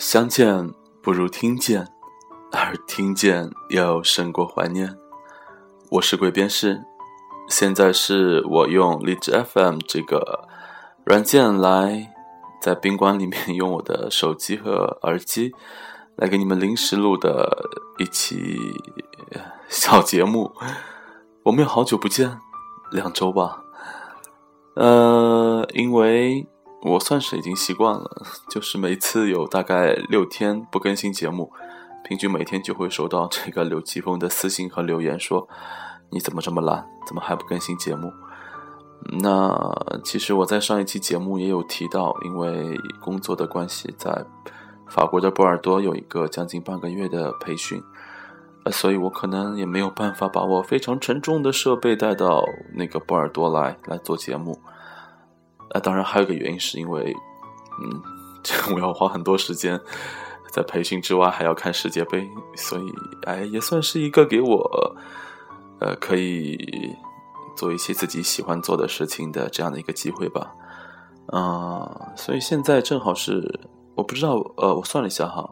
相见不如听见，而听见又胜过怀念。我是鬼边士，现在是我用荔枝 FM 这个软件来在宾馆里面用我的手机和耳机来给你们临时录的一期小节目。我们有好久不见，两周吧。呃，因为。我算是已经习惯了，就是每次有大概六天不更新节目，平均每天就会收到这个刘奇峰的私信和留言，说你怎么这么懒，怎么还不更新节目？那其实我在上一期节目也有提到，因为工作的关系，在法国的波尔多有一个将近半个月的培训，呃，所以我可能也没有办法把我非常沉重的设备带到那个波尔多来来做节目。啊，当然还有一个原因，是因为，嗯，我要花很多时间在培训之外，还要看世界杯，所以，哎，也算是一个给我，呃，可以做一些自己喜欢做的事情的这样的一个机会吧。啊，所以现在正好是，我不知道，呃，我算了一下哈，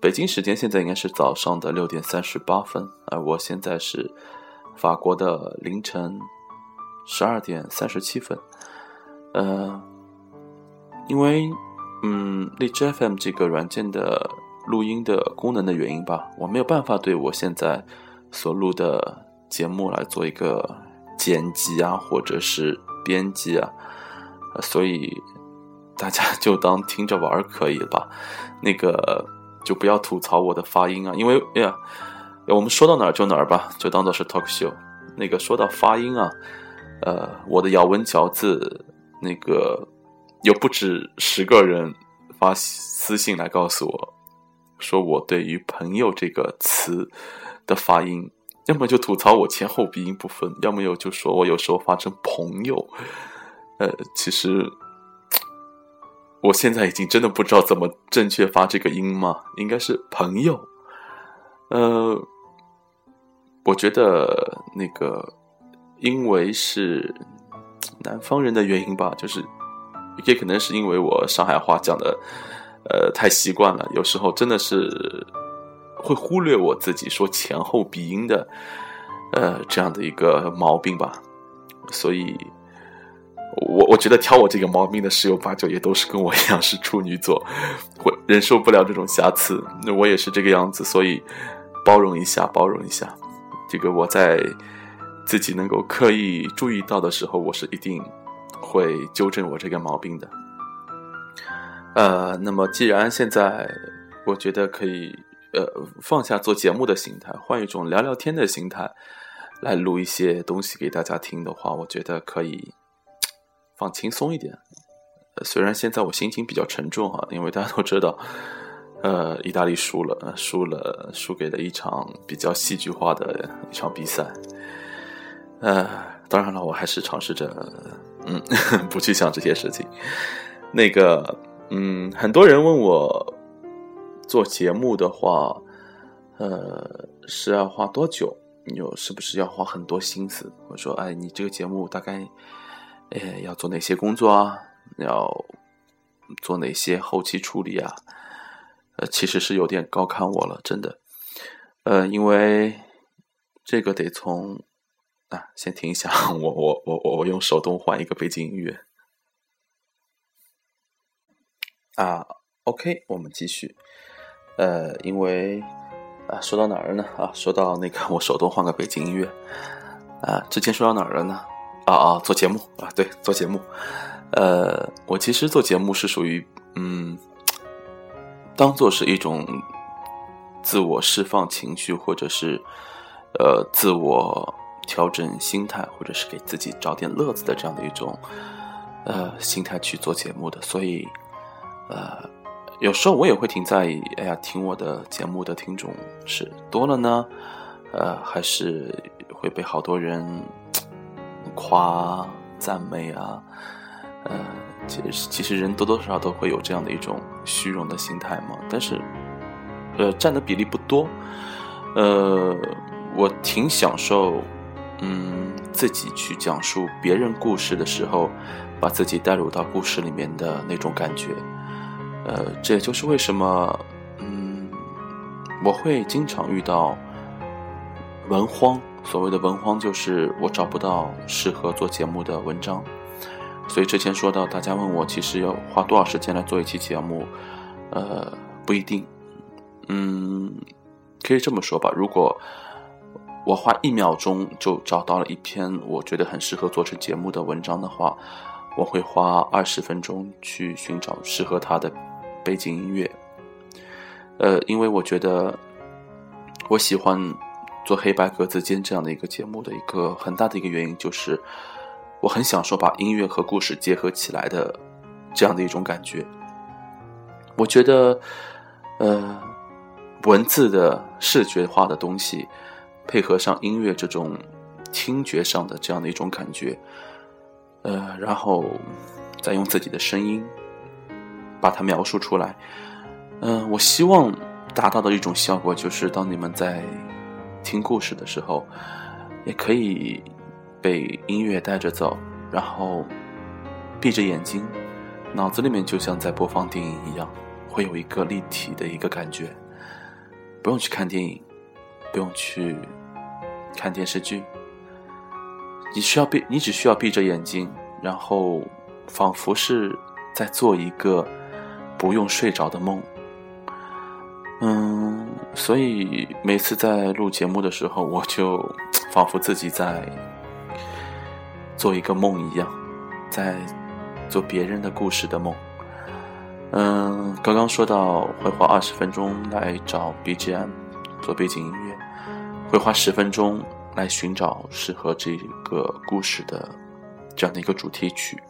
北京时间现在应该是早上的六点三十八分，而我现在是法国的凌晨十二点三十七分。呃，因为嗯，荔枝 FM 这个软件的录音的功能的原因吧，我没有办法对我现在所录的节目来做一个剪辑啊，或者是编辑啊，所以大家就当听着玩可以吧？那个就不要吐槽我的发音啊，因为哎呀，我们说到哪儿就哪儿吧，就当做是 talk show。那个说到发音啊，呃，我的咬文嚼字。那个有不止十个人发私信来告诉我，说我对于“朋友”这个词的发音，要么就吐槽我前后鼻音不分，要么有就说我有时候发成“朋友”。呃，其实我现在已经真的不知道怎么正确发这个音嘛，应该是“朋友”。呃，我觉得那个因为是。南方人的原因吧，就是也可能是因为我上海话讲的，呃，太习惯了，有时候真的是会忽略我自己说前后鼻音的，呃，这样的一个毛病吧。所以，我我觉得挑我这个毛病的十有八九也都是跟我一样是处女座，会忍受不了这种瑕疵。那我也是这个样子，所以包容一下，包容一下。这个我在。自己能够刻意注意到的时候，我是一定会纠正我这个毛病的。呃，那么既然现在我觉得可以，呃，放下做节目的心态，换一种聊聊天的心态来录一些东西给大家听的话，我觉得可以放轻松一点。虽然现在我心情比较沉重哈，因为大家都知道，呃，意大利输了，输了，输给了一场比较戏剧化的一场比赛。呃，当然了，我还是尝试着，嗯，不去想这些事情。那个，嗯，很多人问我做节目的话，呃，是要花多久？有是不是要花很多心思？我说，哎，你这个节目大概，哎，要做哪些工作啊？要做哪些后期处理啊？呃，其实是有点高看我了，真的。呃，因为这个得从。啊，先停一下，我我我我我用手动换一个背景音乐。啊，OK，我们继续。呃，因为啊，说到哪儿了呢？啊，说到那个我手动换个背景音乐。啊，之前说到哪儿了呢？啊啊，做节目啊，对，做节目。呃，我其实做节目是属于嗯，当做是一种自我释放情绪，或者是呃自我。调整心态，或者是给自己找点乐子的这样的一种，呃，心态去做节目的，所以，呃，有时候我也会挺在意，哎呀，听我的节目的听众是多了呢，呃，还是会被好多人夸赞美啊，呃，其实其实人多多少少都会有这样的一种虚荣的心态嘛，但是，呃，占的比例不多，呃，我挺享受。嗯，自己去讲述别人故事的时候，把自己带入到故事里面的那种感觉，呃，这也就是为什么，嗯，我会经常遇到文荒。所谓的文荒，就是我找不到适合做节目的文章。所以之前说到，大家问我，其实要花多少时间来做一期节目，呃，不一定。嗯，可以这么说吧，如果我花一秒钟就找到了一篇我觉得很适合做成节目的文章的话，我会花二十分钟去寻找适合它的背景音乐。呃，因为我觉得我喜欢做黑白格子间这样的一个节目的一个很大的一个原因，就是我很享受把音乐和故事结合起来的这样的一种感觉。我觉得，呃，文字的视觉化的东西，配合上音乐这种听觉上的这样的一种感觉，呃，然后再用自己的声音把它描述出来。嗯，我希望达到的一种效果就是，当你们在听故事的时候，也可以被音乐带着走，然后闭着眼睛，脑子里面就像在播放电影一样，会有一个立体的一个感觉。不用去看电影，不用去看电视剧，你需要闭，你只需要闭着眼睛，然后仿佛是在做一个不用睡着的梦。嗯，所以每次在录节目的时候，我就仿佛自己在做一个梦一样，在做别人的故事的梦。嗯，刚刚说到会花二十分钟来找 BGM 做背景音乐，会花十分钟来寻找适合这个故事的这样的一个主题曲，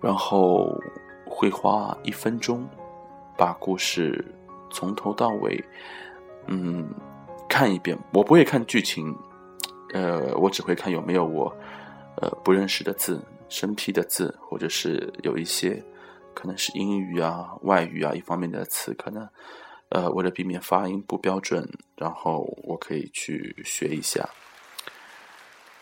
然后会花一分钟把故事。从头到尾，嗯，看一遍。我不会看剧情，呃，我只会看有没有我，呃，不认识的字、生僻的字，或者是有一些可能是英语啊、外语啊一方面的词，可能，呃，为了避免发音不标准，然后我可以去学一下。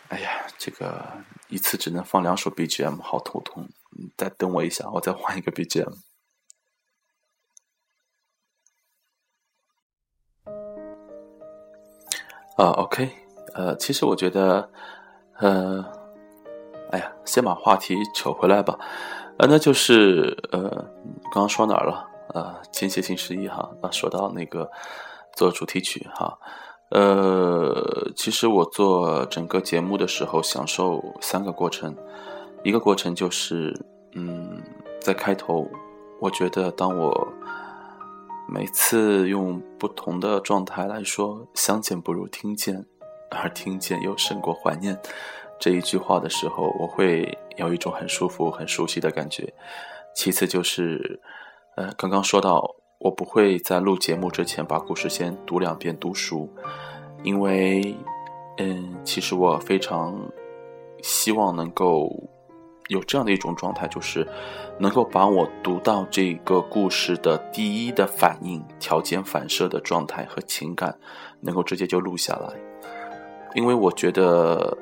哎呀，这个一次只能放两首 BGM，好头痛。再等我一下，我再换一个 BGM。啊，OK，呃，其实我觉得，呃，哎呀，先把话题扯回来吧，呃，那就是呃，刚刚说哪儿了？呃，间歇性失忆哈，啊，说到那个做主题曲哈，呃，其实我做整个节目的时候，享受三个过程，一个过程就是，嗯，在开头，我觉得当我。每次用不同的状态来说“相见不如听见”，而听见又胜过怀念这一句话的时候，我会有一种很舒服、很熟悉的感觉。其次就是，呃，刚刚说到，我不会在录节目之前把故事先读两遍读熟，因为，嗯，其实我非常希望能够。有这样的一种状态，就是能够把我读到这个故事的第一的反应、条件反射的状态和情感，能够直接就录下来。因为我觉得，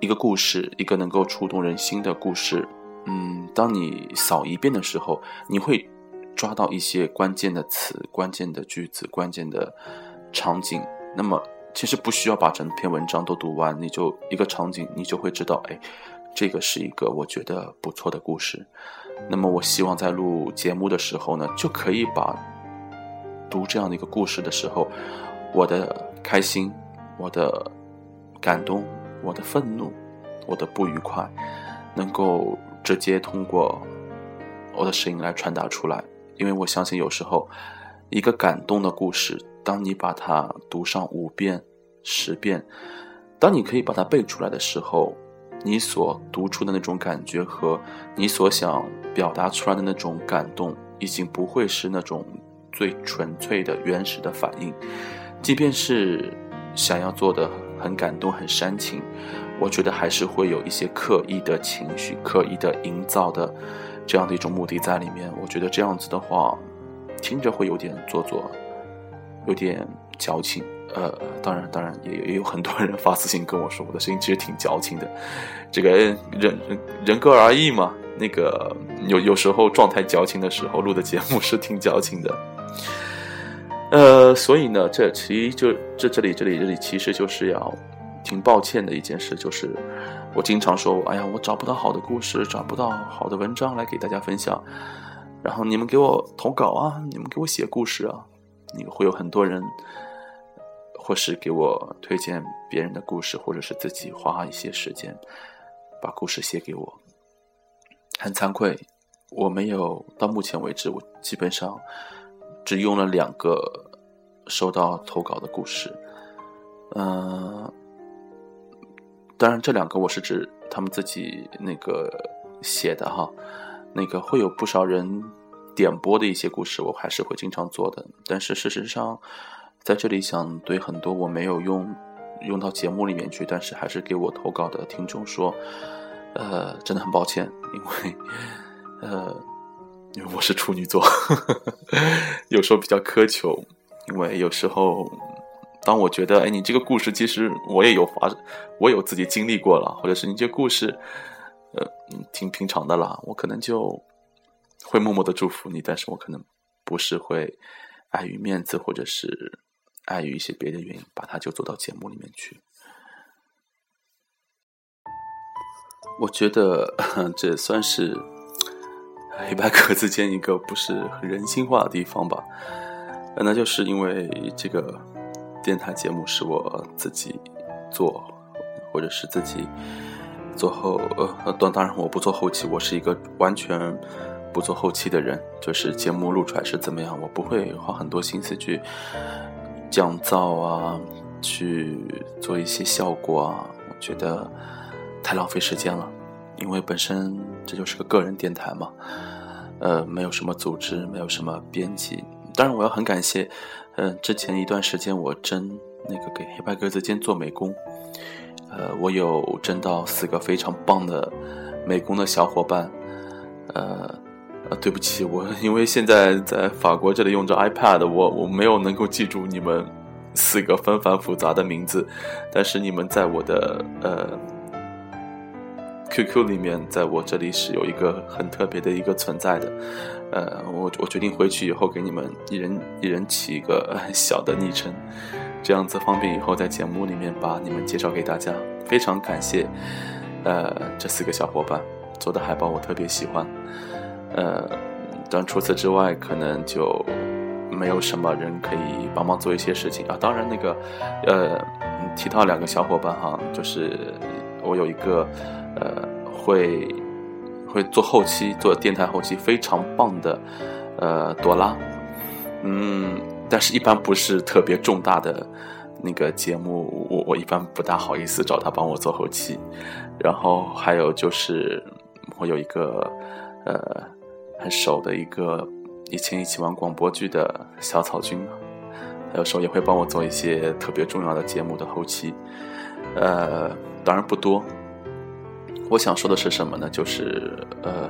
一个故事，一个能够触动人心的故事，嗯，当你扫一遍的时候，你会抓到一些关键的词、关键的句子、关键的场景。那么，其实不需要把整篇文章都读完，你就一个场景，你就会知道，哎。这个是一个我觉得不错的故事，那么我希望在录节目的时候呢，就可以把读这样的一个故事的时候，我的开心、我的感动、我的愤怒、我的不愉快，能够直接通过我的声音来传达出来。因为我相信，有时候一个感动的故事，当你把它读上五遍、十遍，当你可以把它背出来的时候。你所读出的那种感觉和你所想表达出来的那种感动，已经不会是那种最纯粹的原始的反应。即便是想要做的很感动、很煽情，我觉得还是会有一些刻意的情绪、刻意的营造的这样的一种目的在里面。我觉得这样子的话，听着会有点做作，有点矫情。呃，当然，当然也也有很多人发私信跟我说，我的声音其实挺矫情的，这个人人人各而异嘛，那个有有时候状态矫情的时候录的节目是挺矫情的。呃，所以呢，这其就这这里这里这里其实就是要挺抱歉的一件事，就是我经常说，哎呀，我找不到好的故事，找不到好的文章来给大家分享。然后你们给我投稿啊，你们给我写故事啊，你会有很多人，或是给我推荐别人的故事，或者是自己花一些时间把故事写给我。很惭愧，我没有到目前为止，我基本上。只用了两个收到投稿的故事，嗯，当然这两个我是指他们自己那个写的哈，那个会有不少人点播的一些故事，我还是会经常做的。但是事实上，在这里想对很多我没有用用到节目里面去，但是还是给我投稿的听众说，呃，真的很抱歉，因为，呃。因为我是处女座，有时候比较苛求。因为有时候，当我觉得，哎，你这个故事其实我也有发，我有自己经历过了，或者是你这故事，呃，挺平常的啦，我可能就会默默的祝福你。但是我可能不是会碍于面子，或者是碍于一些别的原因，把它就做到节目里面去。我觉得 这算是。黑白格子间一个不是很人性化的地方吧，那就是因为这个电台节目是我自己做，或者是自己做后呃，当当然我不做后期，我是一个完全不做后期的人，就是节目录出来是怎么样，我不会花很多心思去降噪啊，去做一些效果啊，我觉得太浪费时间了。因为本身这就是个个人电台嘛，呃，没有什么组织，没有什么编辑。当然，我要很感谢，嗯，之前一段时间我真那个给黑白格子间做美工，呃，我有真到四个非常棒的美工的小伙伴，呃，呃，对不起，我因为现在在法国这里用着 iPad，我我没有能够记住你们四个纷繁复杂的名字，但是你们在我的呃。QQ 里面，在我这里是有一个很特别的一个存在的，呃，我我决定回去以后给你们一人一人起一个小的昵称，这样子方便以后在节目里面把你们介绍给大家。非常感谢，呃，这四个小伙伴做的海报我特别喜欢，呃，但除此之外可能就没有什么人可以帮忙做一些事情啊。当然那个，呃，提到两个小伙伴哈，就是我有一个。呃，会会做后期，做电台后期非常棒的，呃，朵拉，嗯，但是一般不是特别重大的那个节目，我我一般不大好意思找他帮我做后期。然后还有就是我有一个呃很熟的一个以前一起玩广播剧的小草君，有时候也会帮我做一些特别重要的节目的后期，呃，当然不多。我想说的是什么呢？就是呃，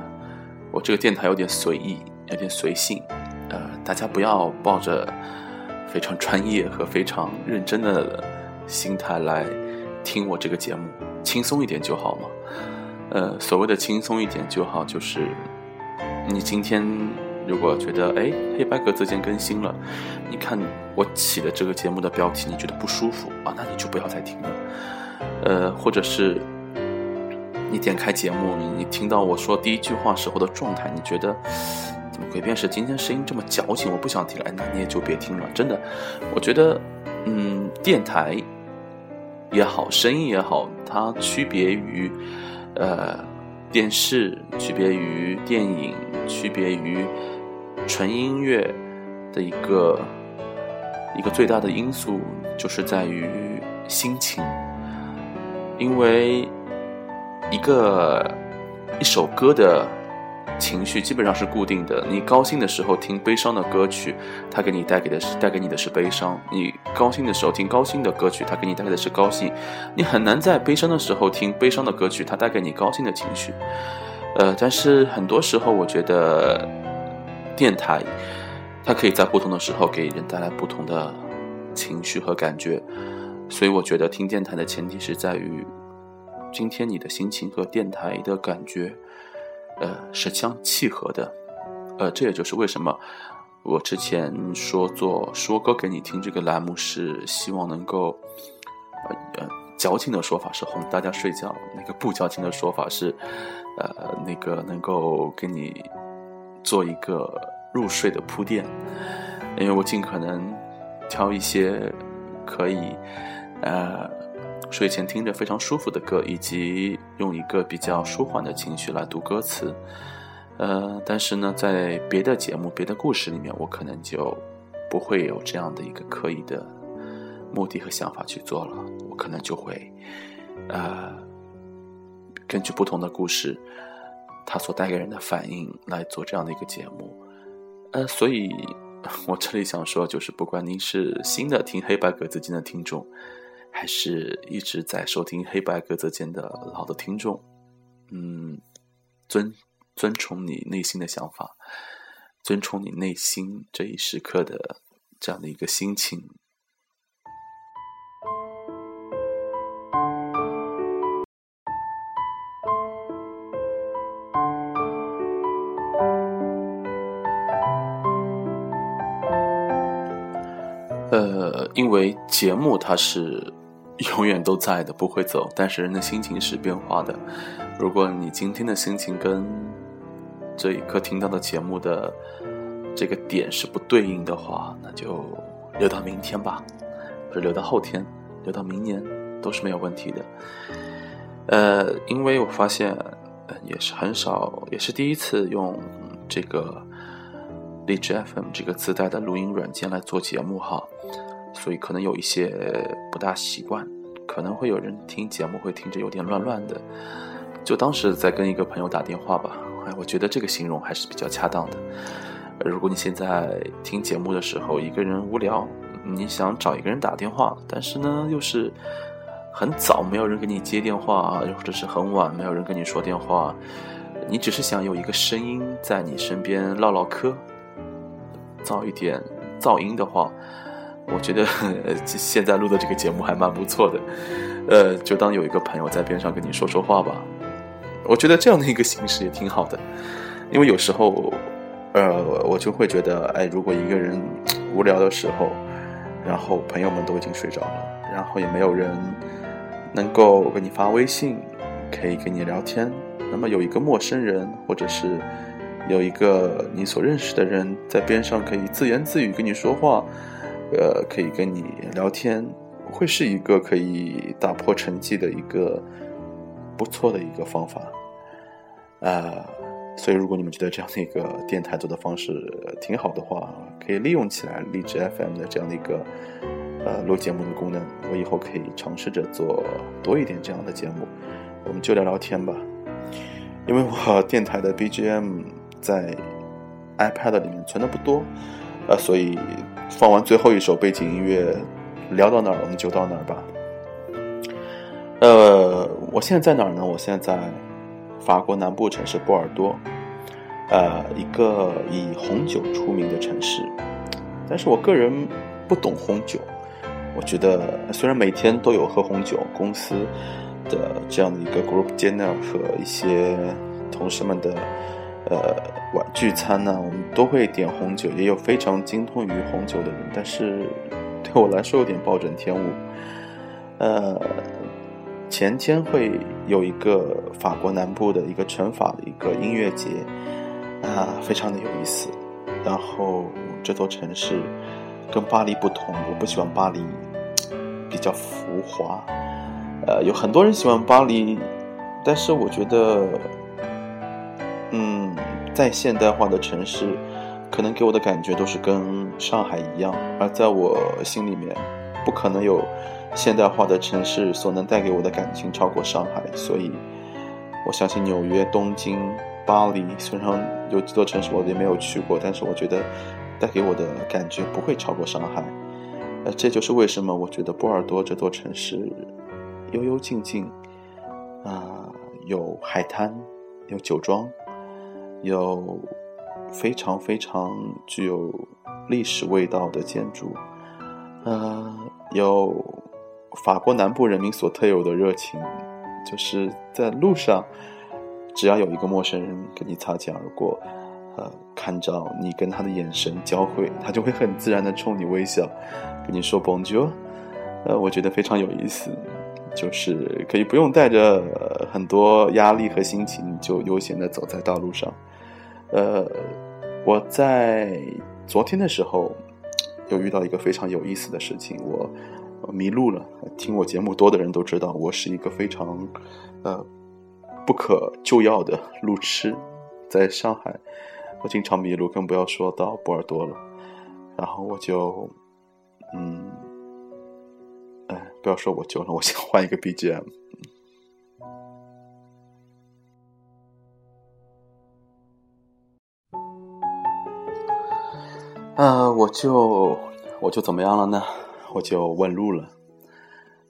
我这个电台有点随意，有点随性，呃，大家不要抱着非常专业和非常认真的心态来听我这个节目，轻松一点就好嘛。呃，所谓的轻松一点就好，就是你今天如果觉得哎，黑白格子间更新了，你看我起的这个节目的标题，你觉得不舒服啊，那你就不要再听了。呃，或者是。你点开节目，你听到我说第一句话时候的状态，你觉得怎么鬼变是今天声音这么矫情，我不想听了，那你也就别听了。真的，我觉得，嗯，电台也好，声音也好，它区别于呃电视，区别于电影，区别于纯音乐的一个一个最大的因素，就是在于心情，因为。一个一首歌的情绪基本上是固定的。你高兴的时候听悲伤的歌曲，它给你带给的是带给你的是悲伤；你高兴的时候听高兴的歌曲，它给你带来的是高兴。你很难在悲伤的时候听悲伤的歌曲，它带给你高兴的情绪。呃，但是很多时候，我觉得电台它可以在不同的时候给人带来不同的情绪和感觉。所以，我觉得听电台的前提是在于。今天你的心情和电台的感觉呃是相契合的。呃，这也就是为什么我之前说做说歌给你听这个栏目是希望能够，呃呃，矫情的说法是哄大家睡觉，那个不矫情的说法是，呃，那个能够给你做一个入睡的铺垫，因为我尽可能挑一些可以，呃。睡前听着非常舒服的歌，以及用一个比较舒缓的情绪来读歌词，呃，但是呢，在别的节目、别的故事里面，我可能就不会有这样的一个刻意的目的和想法去做了。我可能就会，呃，根据不同的故事，它所带给人的反应来做这样的一个节目。呃，所以 我这里想说，就是不管您是新的听黑白格子间的听众。还是一直在收听黑白格子间的老的听众，嗯，尊尊崇你内心的想法，尊崇你内心这一时刻的这样的一个心情。呃，因为节目它是。永远都在的，不会走。但是人的心情是变化的。如果你今天的心情跟这一刻听到的节目的这个点是不对应的话，那就留到明天吧，或者留到后天，留到明年都是没有问题的。呃，因为我发现也是很少，也是第一次用这个荔枝 FM 这个自带的录音软件来做节目哈。所以可能有一些不大习惯，可能会有人听节目会听着有点乱乱的。就当时在跟一个朋友打电话吧，哎，我觉得这个形容还是比较恰当的。如果你现在听节目的时候一个人无聊，你想找一个人打电话，但是呢又是很早没有人给你接电话，或者是很晚没有人跟你说电话，你只是想有一个声音在你身边唠唠嗑，造一点噪音的话。我觉得现在录的这个节目还蛮不错的，呃，就当有一个朋友在边上跟你说说话吧。我觉得这样的一个形式也挺好的，因为有时候，呃，我就会觉得，哎，如果一个人无聊的时候，然后朋友们都已经睡着了，然后也没有人能够给你发微信，可以跟你聊天，那么有一个陌生人，或者是有一个你所认识的人在边上可以自言自语跟你说话。呃，可以跟你聊天，会是一个可以打破沉寂的一个不错的一个方法，啊，所以如果你们觉得这样的一个电台做的方式挺好的话，可以利用起来荔枝 FM 的这样的一个呃录节目的功能，我以后可以尝试着做多一点这样的节目，我们就聊聊天吧，因为我电台的 BGM 在 iPad 里面存的不多，呃，所以。放完最后一首背景音乐，聊到哪儿我们就到哪儿吧。呃，我现在在哪儿呢？我现在在法国南部城市波尔多，呃，一个以红酒出名的城市。但是我个人不懂红酒，我觉得虽然每天都有喝红酒，公司的这样的一个 group dinner 和一些同事们的。呃，晚聚餐呢，我们都会点红酒，也有非常精通于红酒的人，但是 对我来说有点暴殄天物。呃，前天会有一个法国南部的一个纯法的一个音乐节，啊，非常的有意思。然后这座城市跟巴黎不同，我不喜欢巴黎，比较浮华。呃，有很多人喜欢巴黎，但是我觉得。嗯，在现代化的城市，可能给我的感觉都是跟上海一样，而在我心里面，不可能有现代化的城市所能带给我的感情超过上海。所以，我相信纽约、东京、巴黎，虽然有几座城市我也没有去过，但是我觉得带给我的感觉不会超过上海。呃，这就是为什么我觉得波尔多这座城市悠悠静静，啊，有海滩，有酒庄。有非常非常具有历史味道的建筑，呃，有法国南部人民所特有的热情，就是在路上只要有一个陌生人跟你擦肩而过，呃，看着你跟他的眼神交汇，他就会很自然的冲你微笑，跟你说 Bonjour。呃，我觉得非常有意思，就是可以不用带着很多压力和心情，就悠闲的走在道路上。呃，我在昨天的时候，又遇到一个非常有意思的事情，我迷路了。听我节目多的人都知道，我是一个非常呃不可救药的路痴，在上海，我经常迷路，更不要说到波尔多了。然后我就，嗯。不要说我救了，我想换一个 BGM。呃，我就我就怎么样了呢？我就问路了。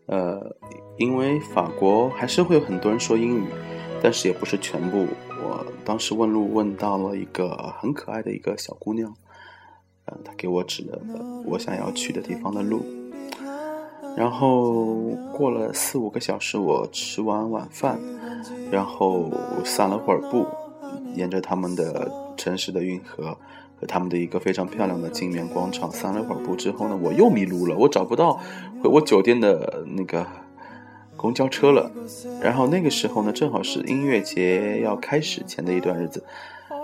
呃，因为法国还是会有很多人说英语，但是也不是全部。我当时问路问到了一个很可爱的一个小姑娘，呃，她给我指了我想要去的地方的路。然后过了四五个小时，我吃完晚饭，然后散了会儿步，沿着他们的城市的运河和他们的一个非常漂亮的镜面广场散了会儿步之后呢，我又迷路了，我找不到回我酒店的那个公交车了。然后那个时候呢，正好是音乐节要开始前的一段日子，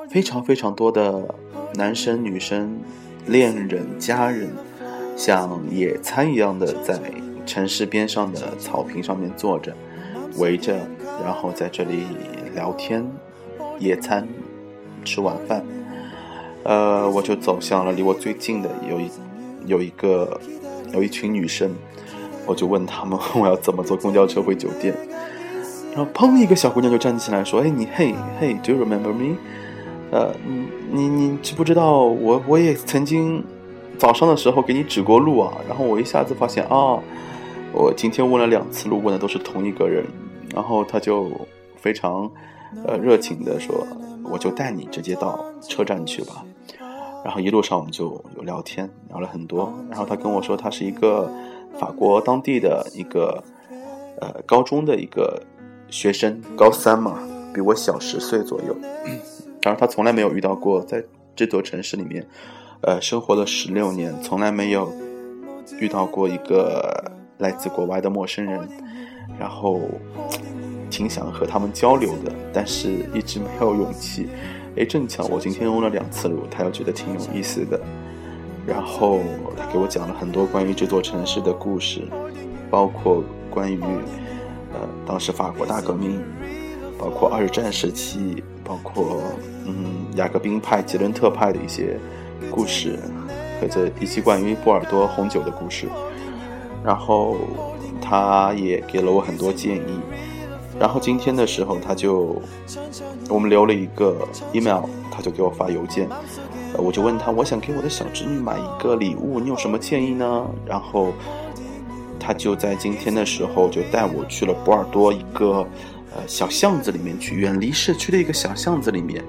非常非常多的男生、女生、恋人、家人。像野餐一样的在城市边上的草坪上面坐着，围着，然后在这里聊天、野餐、吃晚饭。呃，我就走向了离我最近的有一有一个有一群女生，我就问他们 我要怎么坐公交车回酒店。然后砰，一个小姑娘就站起来说：“哎，你嘿嘿，Do you remember me？呃，你你你知不知道我我也曾经。”早上的时候给你指过路啊，然后我一下子发现啊，我今天问了两次路，问的都是同一个人，然后他就非常呃热情的说，我就带你直接到车站去吧。然后一路上我们就有聊天，聊了很多。然后他跟我说，他是一个法国当地的一个呃高中的一个学生，高三嘛，比我小十岁左右。然后他从来没有遇到过在这座城市里面。呃，生活了十六年，从来没有遇到过一个来自国外的陌生人，然后挺想和他们交流的，但是一直没有勇气。哎，正巧我今天问了两次路，他又觉得挺有意思的，然后他给我讲了很多关于这座城市的故事，包括关于呃当时法国大革命，包括二战时期，包括嗯雅各宾派、吉伦特派的一些。故事，和这以及关于波尔多红酒的故事，然后他也给了我很多建议。然后今天的时候，他就我们留了一个 email，他就给我发邮件。我就问他，我想给我的小侄女买一个礼物，你有什么建议呢？然后他就在今天的时候就带我去了波尔多一个呃小巷子里面去，远离市区的一个小巷子里面，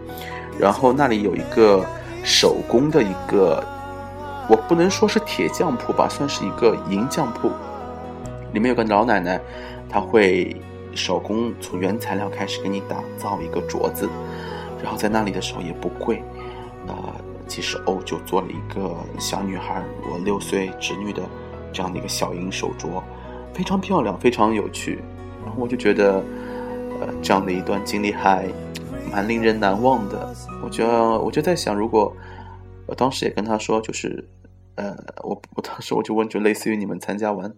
然后那里有一个。手工的一个，我不能说是铁匠铺吧，算是一个银匠铺。里面有个老奶奶，她会手工从原材料开始给你打造一个镯子，然后在那里的时候也不贵，呃，几十欧就做了一个小女孩，我六岁侄女的这样的一个小银手镯，非常漂亮，非常有趣。然后我就觉得，呃，这样的一段经历还。蛮令人难忘的，我就我就在想，如果我当时也跟他说，就是，呃，我我当时我就问，就类似于你们参加完，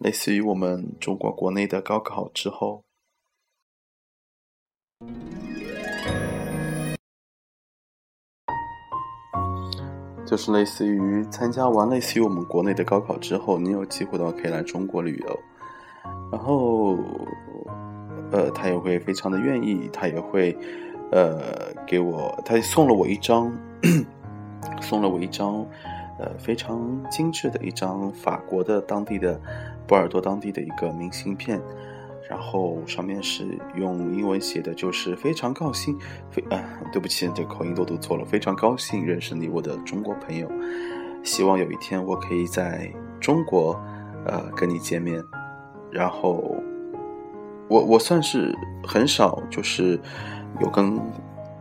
类似于我们中国国内的高考之后，就是类似于参加完类似于我们国内的高考之后，你有机会的话可以来中国旅游，然后，呃，他也会非常的愿意，他也会。呃，给我，他送了我一张，送了我一张，呃，非常精致的一张法国的当地的波尔多当地的一个明信片，然后上面是用英文写的，就是非常高兴，非啊，对不起，这口音都读错了，非常高兴认识你，我的中国朋友，希望有一天我可以在中国，呃，跟你见面，然后我我算是很少就是。有跟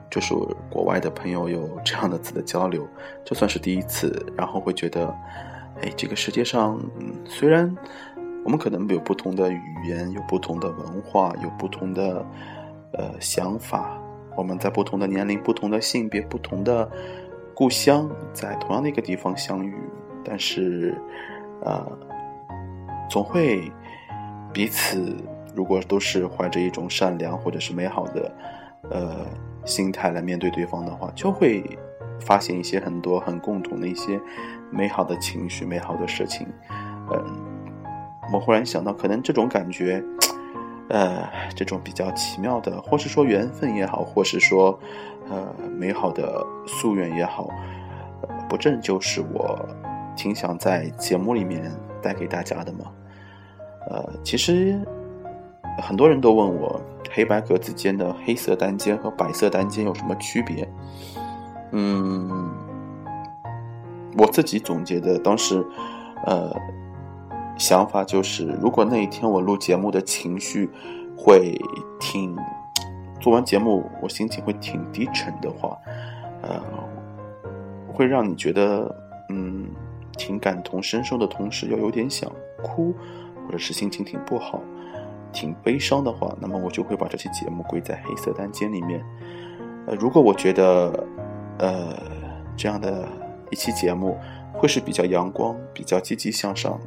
就是国外的朋友有这样的次的交流，这算是第一次。然后会觉得，哎，这个世界上嗯虽然我们可能有不同的语言，有不同的文化，有不同的呃想法，我们在不同的年龄、不同的性别、不同的故乡，在同样的一个地方相遇，但是呃，总会彼此。如果都是怀着一种善良或者是美好的，呃心态来面对对方的话，就会发现一些很多很共同的一些美好的情绪、美好的事情。嗯，我忽然想到，可能这种感觉，呃，这种比较奇妙的，或是说缘分也好，或是说呃美好的夙愿也好，不正就是我挺想在节目里面带给大家的吗？呃，其实。很多人都问我，黑白格子间的黑色单间和白色单间有什么区别？嗯，我自己总结的当时，呃，想法就是，如果那一天我录节目的情绪会挺，做完节目我心情会挺低沉的话，呃，会让你觉得，嗯，挺感同身受的同时又有点想哭，或者是心情挺不好。挺悲伤的话，那么我就会把这期节目归在黑色单间里面。呃，如果我觉得，呃，这样的一期节目会是比较阳光、比较积极向上，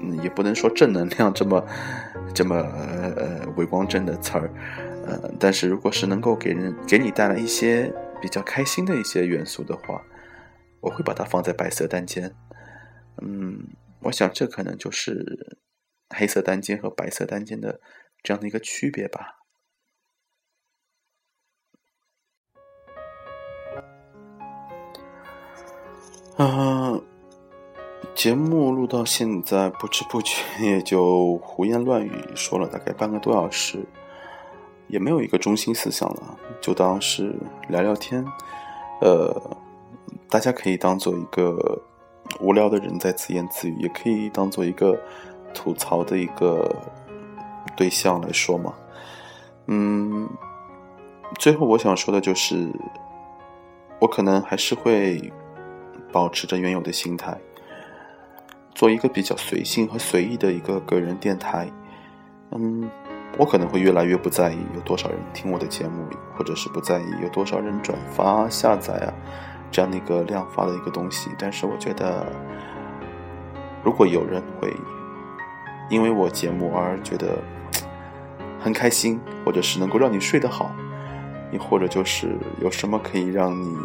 嗯，也不能说正能量这么这么呃伟光正的词儿，呃，但是如果是能够给人给你带来一些比较开心的一些元素的话，我会把它放在白色单间。嗯，我想这可能就是。黑色单间和白色单间的这样的一个区别吧。嗯，节目录到现在，不知不觉也就胡言乱语说了大概半个多小时，也没有一个中心思想了，就当是聊聊天。呃，大家可以当做一个无聊的人在自言自语，也可以当做一个。吐槽的一个对象来说嘛，嗯，最后我想说的就是，我可能还是会保持着原有的心态，做一个比较随性和随意的一个个人电台。嗯，我可能会越来越不在意有多少人听我的节目，或者是不在意有多少人转发、下载啊这样的一个量发的一个东西。但是我觉得，如果有人会。因为我节目而觉得 很开心，或者是能够让你睡得好，你或者就是有什么可以让你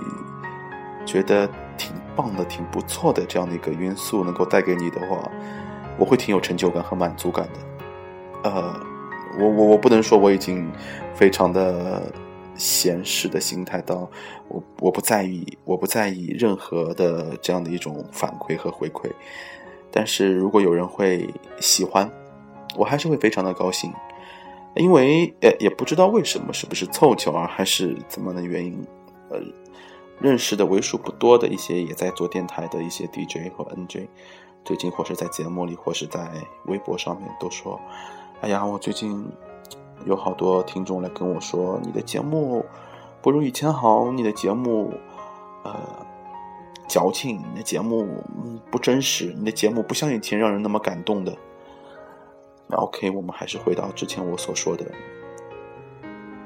觉得挺棒的、挺不错的这样的一个因素能够带给你的话，我会挺有成就感和满足感的。呃，我我我不能说我已经非常的闲适的心态到我我不在意我不在意任何的这样的一种反馈和回馈。但是如果有人会喜欢，我还是会非常的高兴，因为呃也不知道为什么，是不是凑巧啊，还是怎么的原因，呃，认识的为数不多的一些也在做电台的一些 DJ 和 NJ，最近或是在节目里，或是在微博上面都说，哎呀，我最近有好多听众来跟我说，你的节目不如以前好，你的节目，呃。矫情，你的节目不真实，你的节目不像以前让人那么感动的。OK，我们还是回到之前我所说的，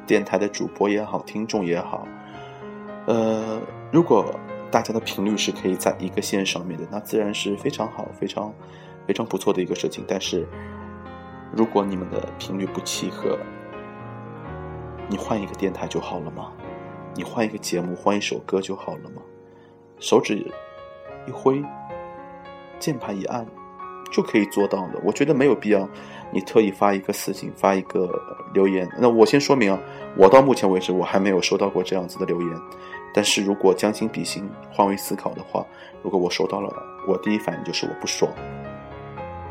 电台的主播也好，听众也好，呃，如果大家的频率是可以在一个线上面的，那自然是非常好、非常非常不错的一个事情。但是，如果你们的频率不契合，你换一个电台就好了吗？你换一个节目，换一首歌就好了吗？手指一挥，键盘一按，就可以做到的。我觉得没有必要你特意发一个私信、发一个留言。那我先说明啊，我到目前为止我还没有收到过这样子的留言。但是如果将心比心、换位思考的话，如果我收到了，我第一反应就是我不爽。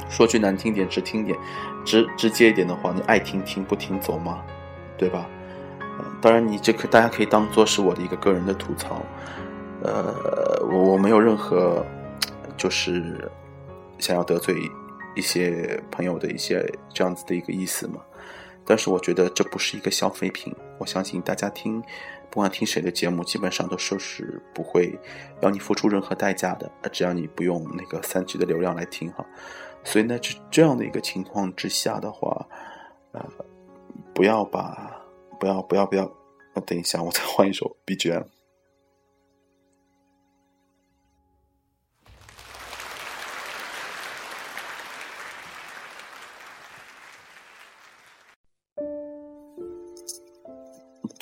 说句难听点、直听点、直直接一点的话，你爱听听，不听走嘛，对吧？嗯，当然你这可大家可以当做是我的一个个人的吐槽。呃，我我没有任何，就是想要得罪一些朋友的一些这样子的一个意思嘛。但是我觉得这不是一个消费品，我相信大家听，不管听谁的节目，基本上都说是不会要你付出任何代价的，只要你不用那个三 G 的流量来听哈。所以呢，这这样的一个情况之下的话，呃，不要把，不要不要不要，等一下，我再换一首 BGM。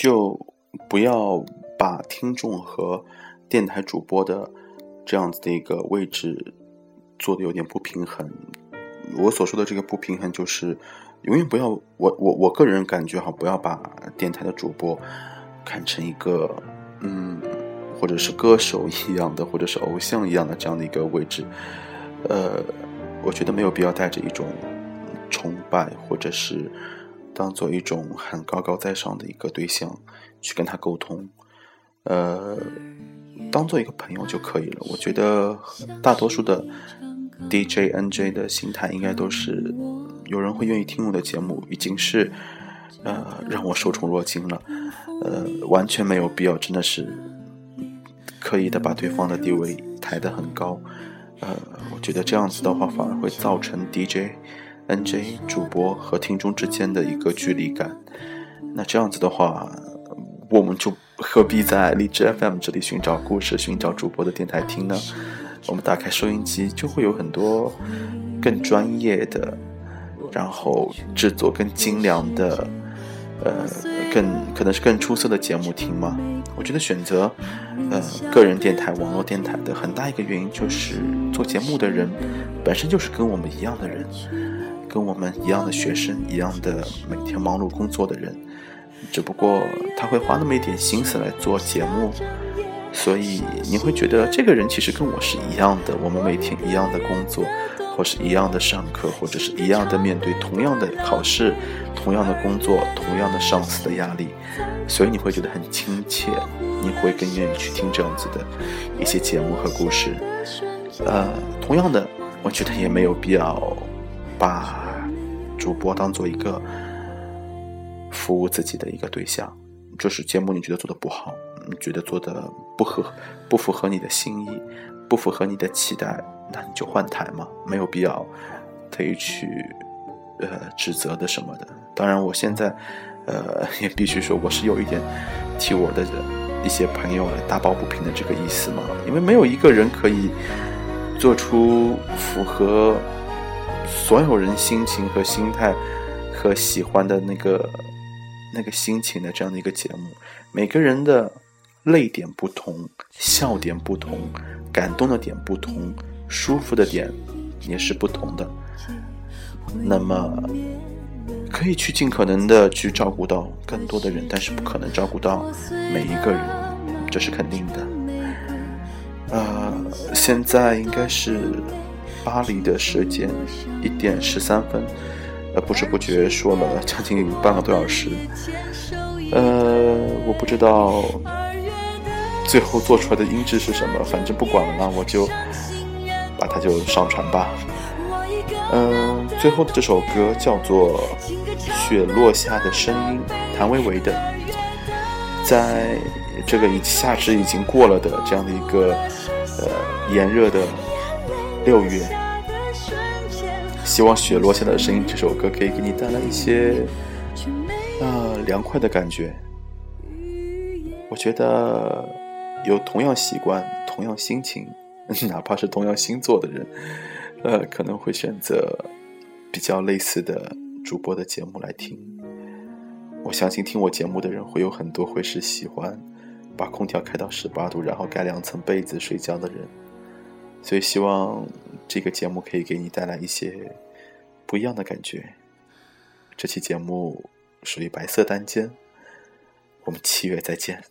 就不要把听众和电台主播的这样子的一个位置做的有点不平衡。我所说的这个不平衡，就是永远不要我我我个人感觉哈，不要把电台的主播看成一个嗯，或者是歌手一样的，或者是偶像一样的这样的一个位置。呃，我觉得没有必要带着一种崇拜或者是。当做一种很高高在上的一个对象去跟他沟通，呃，当做一个朋友就可以了。我觉得大多数的 DJ、NJ 的心态应该都是，有人会愿意听我的节目，已经是呃让我受宠若惊了，呃，完全没有必要，真的是刻意的把对方的地位抬得很高，呃，我觉得这样子的话反而会造成 DJ。N.J. 主播和听众之间的一个距离感，那这样子的话，我们就何必在荔枝 FM 这里寻找故事、寻找主播的电台听呢？我们打开收音机，就会有很多更专业的，然后制作更精良的，呃，更可能是更出色的节目听嘛。我觉得选择呃个人电台、网络电台的很大一个原因，就是做节目的人本身就是跟我们一样的人。跟我们一样的学生，一样的每天忙碌工作的人，只不过他会花那么一点心思来做节目，所以你会觉得这个人其实跟我是一样的，我们每天一样的工作，或是一样的上课，或者是一样的面对同样的考试、同样的工作、同样的上司的压力，所以你会觉得很亲切，你会更愿意去听这样子的一些节目和故事。呃，同样的，我觉得也没有必要把。主播当做一个服务自己的一个对象，就是节目你觉得做的不好，你觉得做的不合不符合你的心意，不符合你的期待，那你就换台嘛，没有必要特意去呃指责的什么的。当然，我现在呃 也必须说，我是有一点替我的一些朋友来打抱不平的这个意思嘛，因为没有一个人可以做出符合。所有人心情和心态和喜欢的那个那个心情的这样的一个节目，每个人的泪点不同，笑点不同，感动的点不同，舒服的点也是不同的。那么可以去尽可能的去照顾到更多的人，但是不可能照顾到每一个人，这是肯定的。呃，现在应该是。巴黎的时间一点十三分，呃，不知不觉说了将近半个多小时，呃，我不知道最后做出来的音质是什么，反正不管了，那我就把它就上传吧。嗯，最后的这首歌叫做《雪落下的声音》，谭维维的，在这个已夏至已经过了的这样的一个呃炎热的。六月，希望雪落下的声音这首歌可以给你带来一些啊凉快的感觉。我觉得有同样习惯、同样心情，哪怕是同样星座的人，呃，可能会选择比较类似的主播的节目来听。我相信听我节目的人会有很多会是喜欢把空调开到十八度，然后盖两层被子睡觉的人。所以希望这个节目可以给你带来一些不一样的感觉。这期节目属于白色单间，我们七月再见。